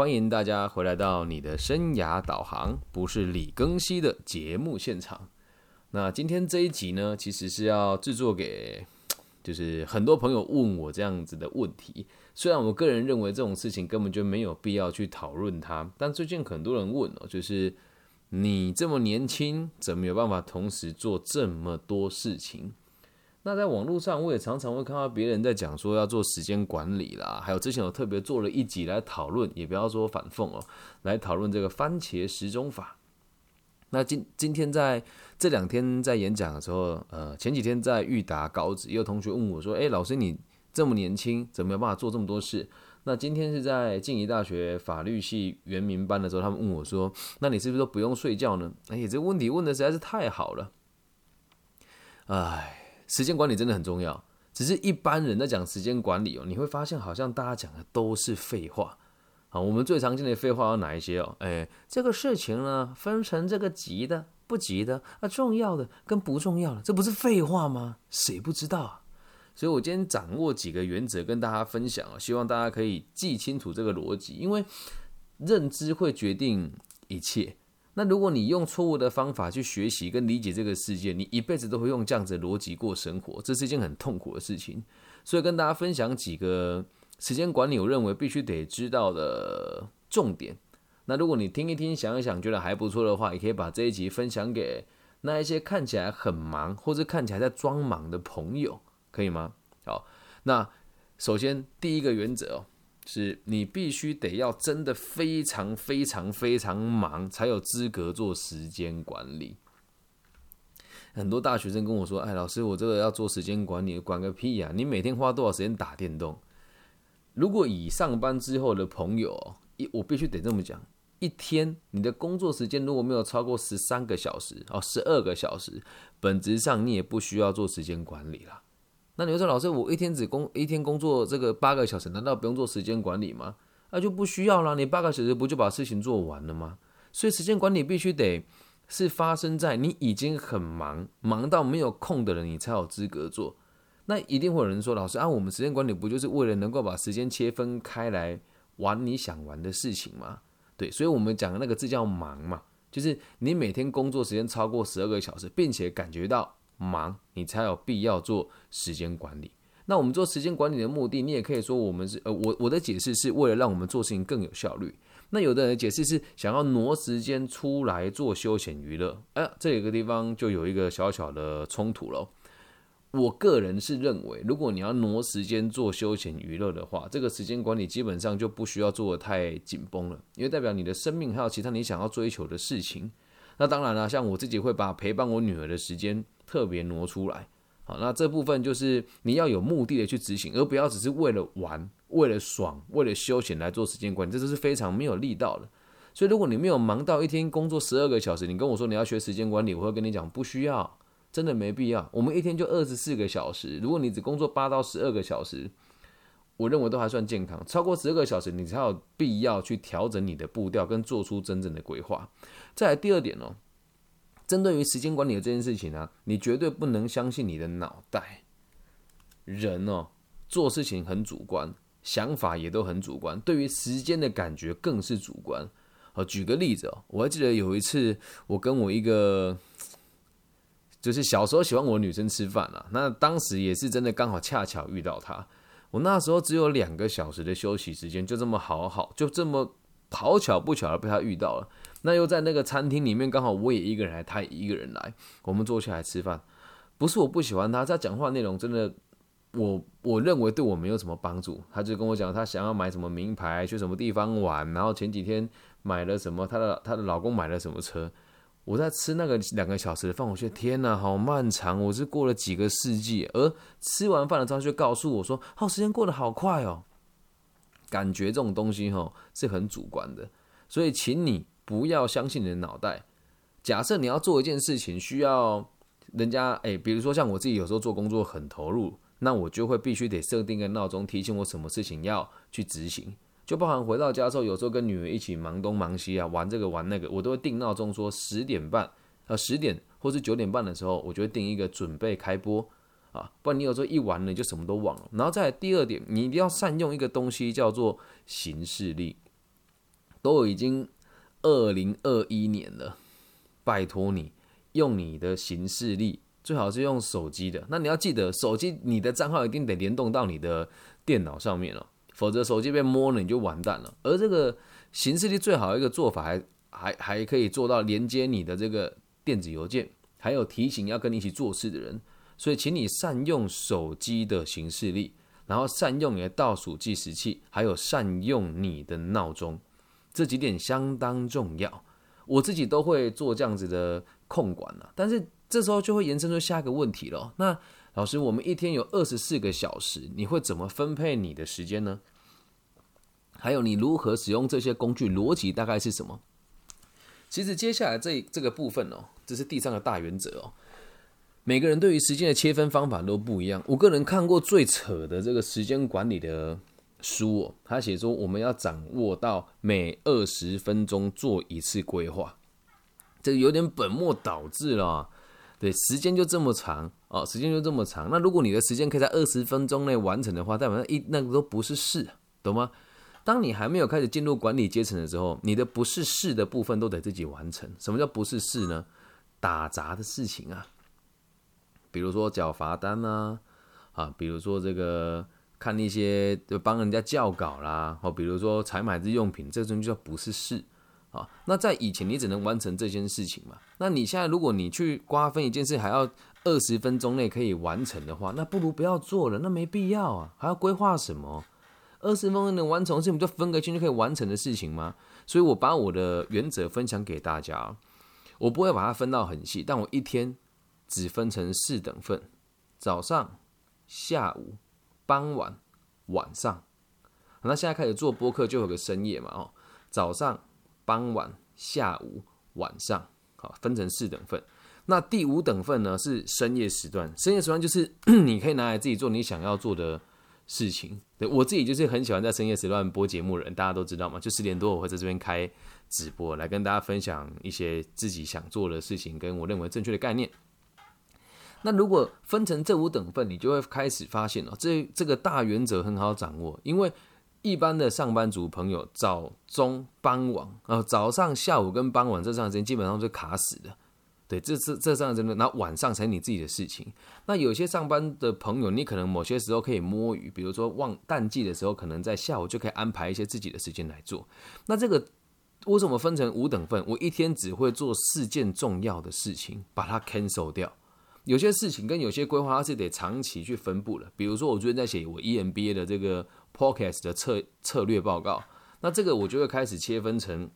欢迎大家回来到你的生涯导航，不是李庚希的节目现场。那今天这一集呢，其实是要制作给，就是很多朋友问我这样子的问题。虽然我个人认为这种事情根本就没有必要去讨论它，但最近很多人问哦，就是你这么年轻，怎么有办法同时做这么多事情？那在网络上，我也常常会看到别人在讲说要做时间管理啦，还有之前我特别做了一集来讨论，也不要说反讽哦，来讨论这个番茄时钟法。那今今天在这两天在演讲的时候，呃，前几天在裕达高职，有同学问我说：“哎，老师你这么年轻，怎么有办法做这么多事？”那今天是在静宜大学法律系原名班的时候，他们问我说：“那你是不是都不用睡觉呢？”哎呀，这个问题问的实在是太好了，哎。时间管理真的很重要，只是一般人在讲时间管理哦，你会发现好像大家讲的都是废话啊。我们最常见的废话有哪一些哦？哎，这个事情呢，分成这个急的、不急的啊，重要的跟不重要的，这不是废话吗？谁不知道啊？所以我今天掌握几个原则跟大家分享哦，希望大家可以记清楚这个逻辑，因为认知会决定一切。那如果你用错误的方法去学习跟理解这个世界，你一辈子都会用这样子逻辑过生活，这是一件很痛苦的事情。所以跟大家分享几个时间管理，我认为必须得知道的重点。那如果你听一听、想一想，觉得还不错的话，也可以把这一集分享给那一些看起来很忙或者看起来在装忙的朋友，可以吗？好，那首先第一个原则哦。是你必须得要真的非常非常非常忙，才有资格做时间管理。很多大学生跟我说：“哎，老师，我这个要做时间管理，管个屁呀！你每天花多少时间打电动？”如果以上班之后的朋友，一我必须得这么讲：一天你的工作时间如果没有超过十三个小时哦，十二个小时，本质上你也不需要做时间管理了。那你说老师，我一天只工一天工作这个八个小时，难道不用做时间管理吗？那就不需要了，你八个小时不就把事情做完了吗？所以时间管理必须得是发生在你已经很忙，忙到没有空的人，你才有资格做。那一定会有人说，老师啊，我们时间管理不就是为了能够把时间切分开来玩你想玩的事情吗？对，所以我们讲的那个字叫忙嘛，就是你每天工作时间超过十二个小时，并且感觉到。忙，你才有必要做时间管理。那我们做时间管理的目的，你也可以说我们是呃，我我的解释是为了让我们做事情更有效率。那有的人解释是想要挪时间出来做休闲娱乐。哎，这有个地方就有一个小小的冲突了。我个人是认为，如果你要挪时间做休闲娱乐的话，这个时间管理基本上就不需要做的太紧绷了，因为代表你的生命还有其他你想要追求的事情。那当然了，像我自己会把陪伴我女儿的时间。特别挪出来，好，那这部分就是你要有目的的去执行，而不要只是为了玩、为了爽、为了休闲来做时间管理，这都是非常没有力道的。所以，如果你没有忙到一天工作十二个小时，你跟我说你要学时间管理，我会跟你讲不需要，真的没必要。我们一天就二十四个小时，如果你只工作八到十二个小时，我认为都还算健康。超过十二个小时，你才有必要去调整你的步调，跟做出真正的规划。再来第二点哦。针对于时间管理的这件事情呢，你绝对不能相信你的脑袋。人哦，做事情很主观，想法也都很主观，对于时间的感觉更是主观。好，举个例子哦，我还记得有一次，我跟我一个就是小时候喜欢我女生吃饭啊，那当时也是真的刚好恰巧遇到她。我那时候只有两个小时的休息时间，就这么好好，就这么好巧不巧的被她遇到了。那又在那个餐厅里面，刚好我也一个人来，他也一个人来，我们坐下来吃饭。不是我不喜欢他，他讲话内容真的，我我认为对我没有什么帮助。他就跟我讲，他想要买什么名牌，去什么地方玩，然后前几天买了什么，他的他的老公买了什么车。我在吃那个两个小时的饭，我觉得天哪，好漫长，我是过了几个世纪。而吃完饭了之后，就告诉我说，哦，时间过得好快哦。感觉这种东西哈是很主观的，所以请你。不要相信你的脑袋。假设你要做一件事情，需要人家诶，比如说像我自己有时候做工作很投入，那我就会必须得设定个闹钟提醒我什么事情要去执行。就包含回到家之后，有时候跟女儿一起忙东忙西啊，玩这个玩那个，我都会定闹钟说十点半呃十点或是九点半的时候，我就会定一个准备开播啊，不然你有时候一玩了就什么都忘了。然后再第二点，你一定要善用一个东西叫做形式力。都已经二零二一年了，拜托你用你的行事历，最好是用手机的。那你要记得，手机你的账号一定得联动到你的电脑上面了，否则手机被摸了你就完蛋了。而这个行事历最好一个做法，还还还可以做到连接你的这个电子邮件，还有提醒要跟你一起做事的人。所以，请你善用手机的行事历，然后善用你的倒数计时器，还有善用你的闹钟，这几点相当重要。我自己都会做这样子的控管了，但是这时候就会延伸出下一个问题了。那老师，我们一天有二十四个小时，你会怎么分配你的时间呢？还有，你如何使用这些工具？逻辑大概是什么？其实接下来这这个部分哦，这是第三个大原则哦。每个人对于时间的切分方法都不一样。我个人看过最扯的这个时间管理的书哦，他写说我们要掌握到每二十分钟做一次规划，这有点本末倒置了。对，时间就这么长哦，时间就这么长。那如果你的时间可以在二十分钟内完成的话，代表那一那个都不是事，懂吗？当你还没有开始进入管理阶层的时候，你的不是事的部分都得自己完成。什么叫不是事呢？打杂的事情啊。比如说缴罚单呐，啊，比如说这个看那些就帮人家校稿啦，或比如说采买日用品，这种就叫不是事啊。那在以前你只能完成这件事情嘛，那你现在如果你去瓜分一件事，还要二十分钟内可以完成的话，那不如不要做了，那没必要啊，还要规划什么？二十分钟能完成的事情，就分个圈就可以完成的事情吗？所以我把我的原则分享给大家，我不会把它分到很细，但我一天。只分成四等份：早上、下午、傍晚、晚上。那现在开始做播客，就有个深夜嘛，哦，早上、傍晚、下午、晚上，好，分成四等份。那第五等份呢是深夜时段，深夜时段就是 你可以拿来自己做你想要做的事情。对我自己就是很喜欢在深夜时段播节目的人，大家都知道嘛，就十点多我会在这边开直播，来跟大家分享一些自己想做的事情，跟我认为正确的概念。那如果分成这五等份，你就会开始发现哦，这这个大原则很好掌握，因为一般的上班族朋友早中傍晚啊，早上、下午跟傍晚这段时间基本上是卡死的，对，这这这三时间，那晚上才是你自己的事情。那有些上班的朋友，你可能某些时候可以摸鱼，比如说旺淡季的时候，可能在下午就可以安排一些自己的时间来做。那这个为什么分成五等份？我一天只会做四件重要的事情，把它 cancel 掉。有些事情跟有些规划，它是得长期去分布的。比如说，我最近在写我 EMBA 的这个 Podcast 的策策略报告，那这个我就会开始切分成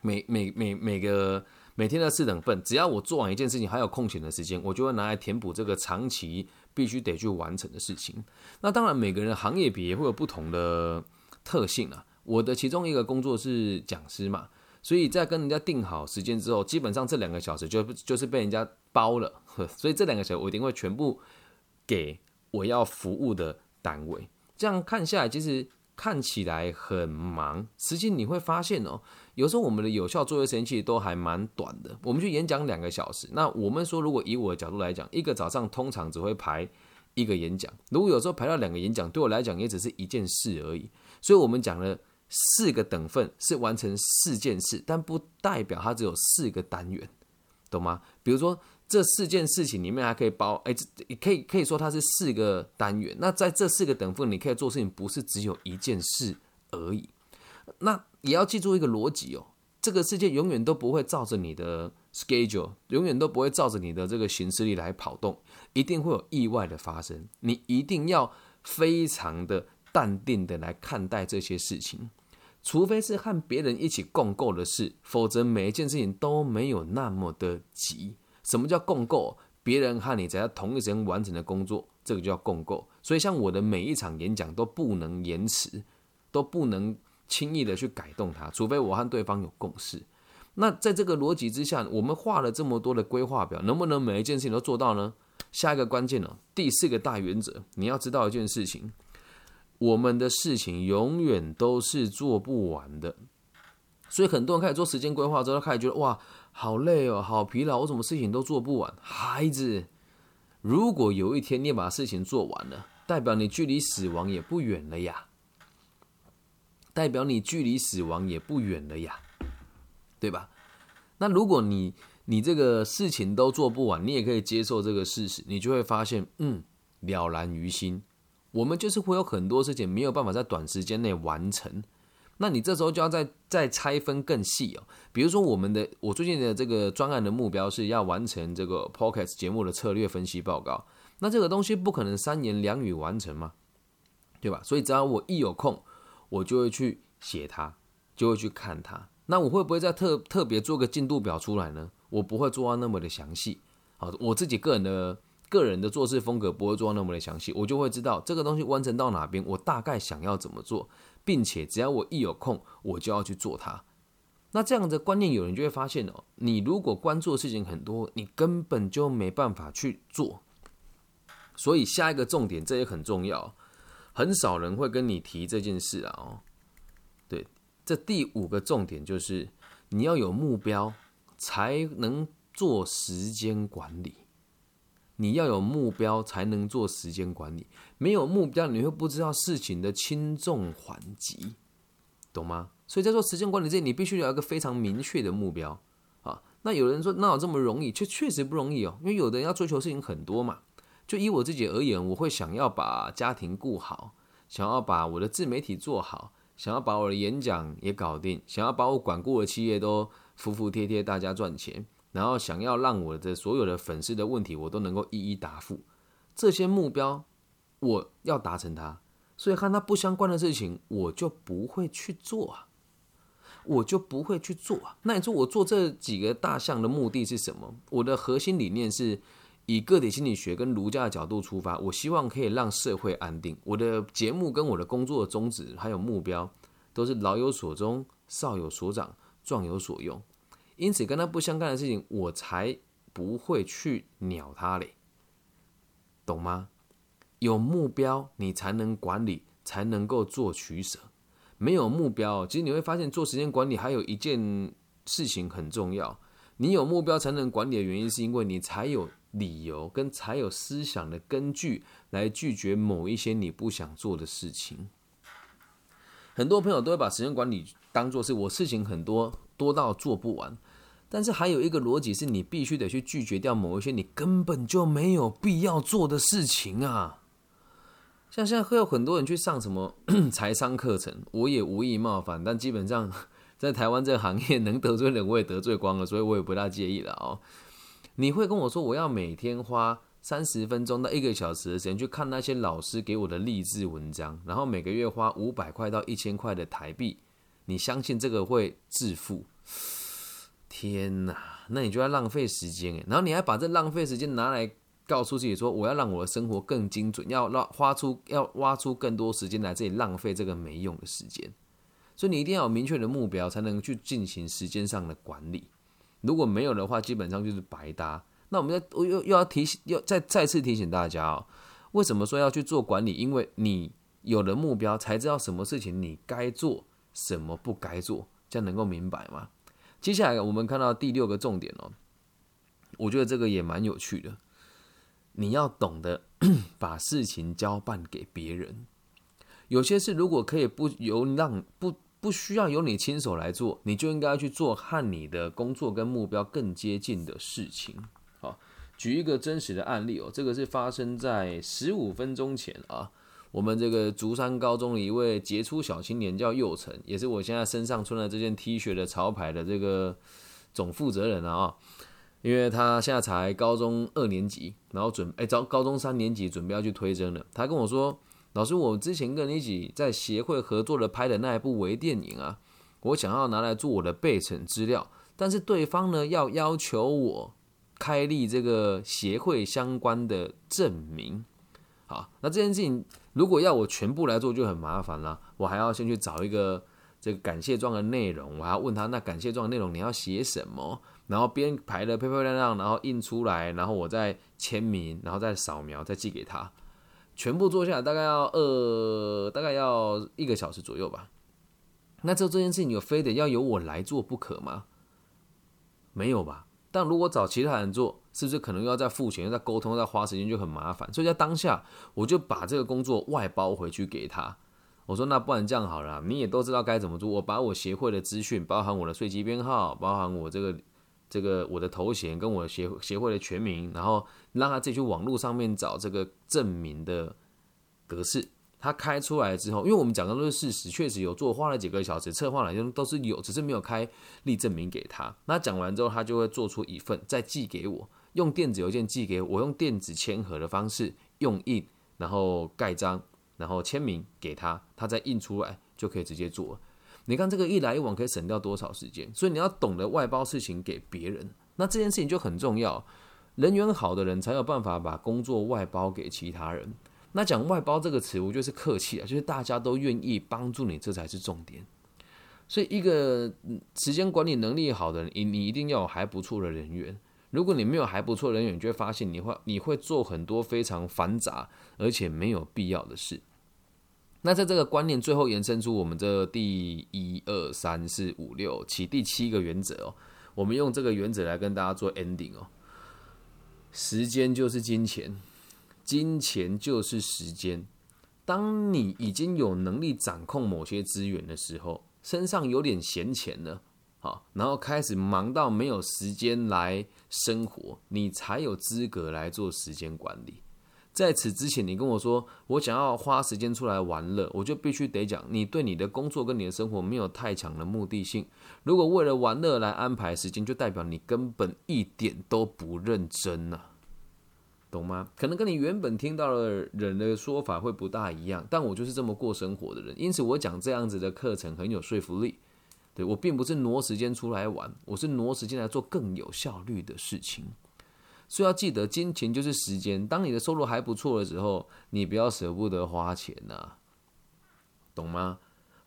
每每每每个每天的四等份。只要我做完一件事情还有空闲的时间，我就会拿来填补这个长期必须得去完成的事情。那当然，每个人行业别会有不同的特性啊。我的其中一个工作是讲师嘛。所以在跟人家定好时间之后，基本上这两个小时就就是被人家包了，所以这两个小时我一定会全部给我要服务的单位。这样看下来，其实看起来很忙，实际你会发现哦，有时候我们的有效作业时间其实都还蛮短的。我们去演讲两个小时，那我们说如果以我的角度来讲，一个早上通常只会排一个演讲，如果有时候排到两个演讲，对我来讲也只是一件事而已。所以我们讲了。四个等份是完成四件事，但不代表它只有四个单元，懂吗？比如说这四件事情里面还可以包，哎，这可以可以说它是四个单元。那在这四个等份，你可以做事情不是只有一件事而已。那也要记住一个逻辑哦，这个世界永远都不会照着你的 schedule，永远都不会照着你的这个行事历来跑动，一定会有意外的发生。你一定要非常的淡定的来看待这些事情。除非是和别人一起共购的事，否则每一件事情都没有那么的急。什么叫共构？别人和你在同一时间完成的工作，这个就叫共构。所以，像我的每一场演讲都不能延迟，都不能轻易的去改动它，除非我和对方有共识。那在这个逻辑之下，我们画了这么多的规划表，能不能每一件事情都做到呢？下一个关键呢，第四个大原则，你要知道一件事情。我们的事情永远都是做不完的，所以很多人开始做时间规划之后，他开始觉得哇，好累哦，好疲劳，我什么事情都做不完。孩子，如果有一天你把事情做完了，代表你距离死亡也不远了呀。代表你距离死亡也不远了呀，对吧？那如果你你这个事情都做不完，你也可以接受这个事实，你就会发现，嗯，了然于心。我们就是会有很多事情没有办法在短时间内完成，那你这时候就要再再拆分更细哦。比如说，我们的我最近的这个专案的目标是要完成这个 Podcast 节目的策略分析报告，那这个东西不可能三言两语完成嘛，对吧？所以只要我一有空，我就会去写它，就会去看它。那我会不会再特特别做个进度表出来呢？我不会做到那么的详细，好，我自己个人的个人的做事风格不会做到那么的详细，我就会知道这个东西完成到哪边，我大概想要怎么做，并且只要我一有空，我就要去做它。那这样的观念，有人就会发现哦，你如果关注的事情很多，你根本就没办法去做。所以下一个重点，这也很重要，很少人会跟你提这件事啊。哦，对，这第五个重点就是你要有目标。才能做时间管理。你要有目标才能做时间管理，没有目标你会不知道事情的轻重缓急，懂吗？所以在做时间管理这，你必须有一个非常明确的目标啊。那有人说，那有这么容易？却确实不容易哦，因为有的人要追求事情很多嘛。就以我自己而言，我会想要把家庭顾好，想要把我的自媒体做好，想要把我的演讲也搞定，想要把我管顾的企业都。服服帖帖，大家赚钱，然后想要让我的所有的粉丝的问题，我都能够一一答复。这些目标我要达成它，所以和它不相关的事情，我就不会去做啊，我就不会去做啊。那你说我做这几个大项的目的是什么？我的核心理念是以个体心理学跟儒家的角度出发，我希望可以让社会安定。我的节目跟我的工作的宗旨还有目标，都是老有所终，少有所长，壮有所用。因此，跟他不相干的事情，我才不会去鸟他嘞，懂吗？有目标，你才能管理，才能够做取舍。没有目标，其实你会发现，做时间管理还有一件事情很重要。你有目标才能管理的原因，是因为你才有理由跟才有思想的根据来拒绝某一些你不想做的事情。很多朋友都会把时间管理当做是我事情很多。多到做不完，但是还有一个逻辑是你必须得去拒绝掉某一些你根本就没有必要做的事情啊。像现在会有很多人去上什么 财商课程，我也无意冒犯，但基本上 在台湾这个行业能得罪人我也得罪光了，所以我也不大介意了哦。你会跟我说我要每天花三十分钟到一个小时的时间去看那些老师给我的励志文章，然后每个月花五百块到一千块的台币，你相信这个会致富？天哪，那你就要浪费时间，然后你还把这浪费时间拿来告诉自己说，我要让我的生活更精准，要让花出要挖出更多时间来这里浪费这个没用的时间。所以你一定要有明确的目标，才能去进行时间上的管理。如果没有的话，基本上就是白搭。那我们要我又又要提醒，要再再次提醒大家哦，为什么说要去做管理？因为你有了目标，才知道什么事情你该做，什么不该做，这样能够明白吗？接下来我们看到第六个重点哦，我觉得这个也蛮有趣的。你要懂得 把事情交办给别人，有些事如果可以不由让不不需要由你亲手来做，你就应该去做和你的工作跟目标更接近的事情。好，举一个真实的案例哦，这个是发生在十五分钟前啊。我们这个竹山高中的一位杰出小青年叫佑成，也是我现在身上穿的这件 T 恤的潮牌的这个总负责人啊。因为他现在才高中二年级，然后准哎招高中三年级准备要去推甄了。他跟我说：“老师，我之前跟你一起在协会合作的拍的那一部微电影啊，我想要拿来做我的备审资料，但是对方呢要要求我开立这个协会相关的证明。好，那这件事情。”如果要我全部来做就很麻烦了，我还要先去找一个这个感谢状的内容，我还要问他那感谢状内容你要写什么，然后编排的漂漂亮亮，然后印出来，然后我再签名，然后再扫描，再寄给他，全部做下来大概要二，大概要一个小时左右吧。那这这件事情有非得要由我来做不可吗？没有吧。但如果找其他人做，是不是可能又要再付钱、又再沟通、又再花时间就很麻烦？所以在当下，我就把这个工作外包回去给他。我说那不然这样好了，你也都知道该怎么做，我把我协会的资讯，包含我的税基编号，包含我这个这个我的头衔跟我协协会的全名，然后让他自己去网络上面找这个证明的格式。他开出来之后，因为我们讲的都是事实，确实有做，花了几个小时策划来就都是有，只是没有开立证明给他。那讲完之后，他就会做出一份，再寄给我，用电子邮件寄给我，用电子签合的方式用印，然后盖章，然后签名给他，他再印出来就可以直接做。你看这个一来一往可以省掉多少时间？所以你要懂得外包事情给别人，那这件事情就很重要。人缘好的人才有办法把工作外包给其他人。那讲外包这个词，我觉得是客气啊，就是大家都愿意帮助你，这才是重点。所以，一个时间管理能力好的人，你你一定要有还不错的人员。如果你没有还不错人员，你就会发现你会你会做很多非常繁杂而且没有必要的事。那在这个观念最后延伸出我们这第一二三四五六七第七个原则哦，我们用这个原则来跟大家做 ending 哦。时间就是金钱。金钱就是时间。当你已经有能力掌控某些资源的时候，身上有点闲钱了，好，然后开始忙到没有时间来生活，你才有资格来做时间管理。在此之前，你跟我说我想要花时间出来玩乐，我就必须得讲，你对你的工作跟你的生活没有太强的目的性。如果为了玩乐来安排时间，就代表你根本一点都不认真呐。懂吗？可能跟你原本听到的人的说法会不大一样，但我就是这么过生活的人，因此我讲这样子的课程很有说服力。对我并不是挪时间出来玩，我是挪时间来做更有效率的事情。所以要记得，金钱就是时间。当你的收入还不错的时候，你不要舍不得花钱呐，懂吗？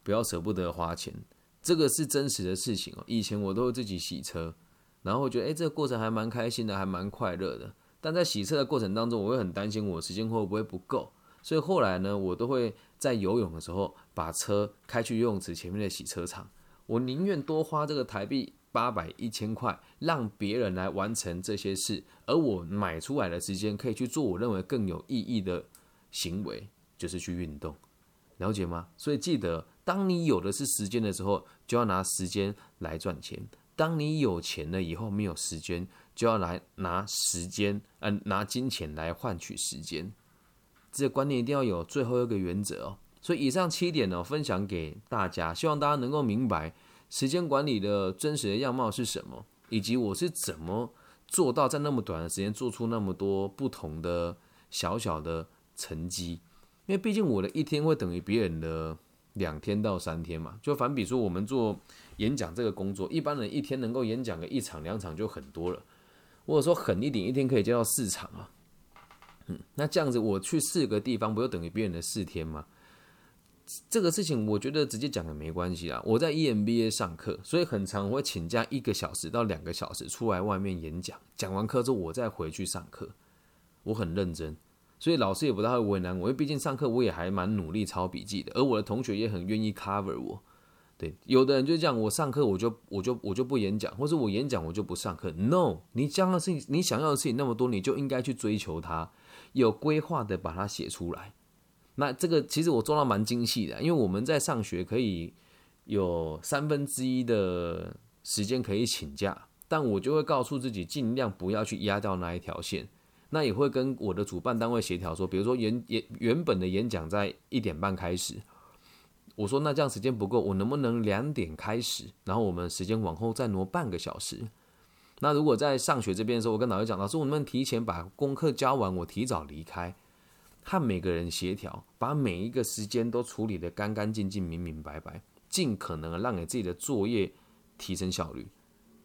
不要舍不得花钱，这个是真实的事情哦。以前我都会自己洗车，然后我觉得，哎，这个过程还蛮开心的，还蛮快乐的。但在洗车的过程当中，我会很担心我时间会不会不够，所以后来呢，我都会在游泳的时候把车开去游泳池前面的洗车场。我宁愿多花这个台币八百一千块，让别人来完成这些事，而我买出来的时间可以去做我认为更有意义的行为，就是去运动，了解吗？所以记得，当你有的是时间的时候，就要拿时间来赚钱；当你有钱了以后，没有时间。就要来拿时间，嗯，拿金钱来换取时间，这个观念一定要有。最后一个原则哦，所以以上七点呢，分享给大家，希望大家能够明白时间管理的真实的样貌是什么，以及我是怎么做到在那么短的时间做出那么多不同的小小的成绩。因为毕竟我的一天会等于别人的两天到三天嘛。就反比说我们做演讲这个工作，一般人一天能够演讲个一场两场就很多了。或者说狠一点，一天可以接到四场啊，嗯，那这样子我去四个地方，不就等于别人的四天吗？这个事情我觉得直接讲也没关系啊。我在 EMBA 上课，所以很长我会请假一个小时到两个小时出来外面演讲，讲完课之后我再回去上课，我很认真，所以老师也不太会为难我，因为毕竟上课我也还蛮努力抄笔记的，而我的同学也很愿意 cover 我。对，有的人就这样，我上课我就我就我就不演讲，或者我演讲我就不上课。No，你将的事情，你想要的事情那么多，你就应该去追求它，有规划的把它写出来。那这个其实我做到蛮精细的，因为我们在上学可以有三分之一的时间可以请假，但我就会告诉自己尽量不要去压掉那一条线。那也会跟我的主办单位协调说，比如说原原原本的演讲在一点半开始。我说那这样时间不够，我能不能两点开始，然后我们时间往后再挪半个小时？那如果在上学这边的时候，我跟老师讲，老师我们提前把功课交完，我提早离开，和每个人协调，把每一个时间都处理得干干净净、明明白白，尽可能让你自己的作业提升效率，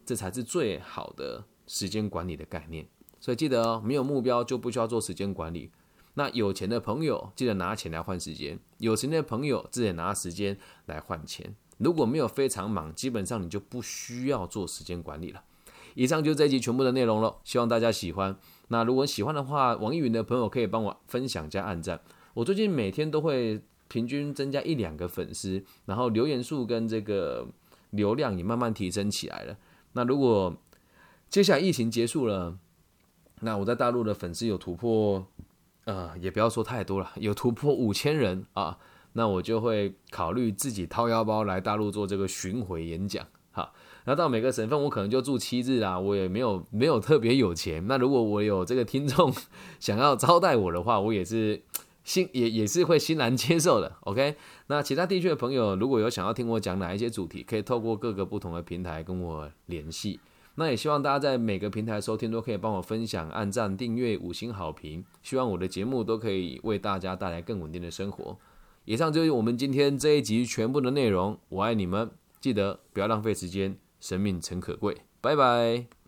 这才是最好的时间管理的概念。所以记得哦，没有目标就不需要做时间管理。那有钱的朋友记得拿钱来换时间，有钱的朋友记得拿时间来换钱。如果没有非常忙，基本上你就不需要做时间管理了。以上就是这一集全部的内容了，希望大家喜欢。那如果喜欢的话，网易云的朋友可以帮我分享加按赞。我最近每天都会平均增加一两个粉丝，然后留言数跟这个流量也慢慢提升起来了。那如果接下来疫情结束了，那我在大陆的粉丝有突破。呃，也不要说太多了，有突破五千人啊，那我就会考虑自己掏腰包来大陆做这个巡回演讲。好，那到每个省份我可能就住七日啦，我也没有没有特别有钱。那如果我有这个听众 想要招待我的话，我也是 欣也也是会欣然接受的。OK，那其他地区的朋友如果有想要听我讲哪一些主题，可以透过各个不同的平台跟我联系。那也希望大家在每个平台收听都可以帮我分享、按赞、订阅、五星好评。希望我的节目都可以为大家带来更稳定的生活。以上就是我们今天这一集全部的内容。我爱你们，记得不要浪费时间，生命诚可贵。拜拜。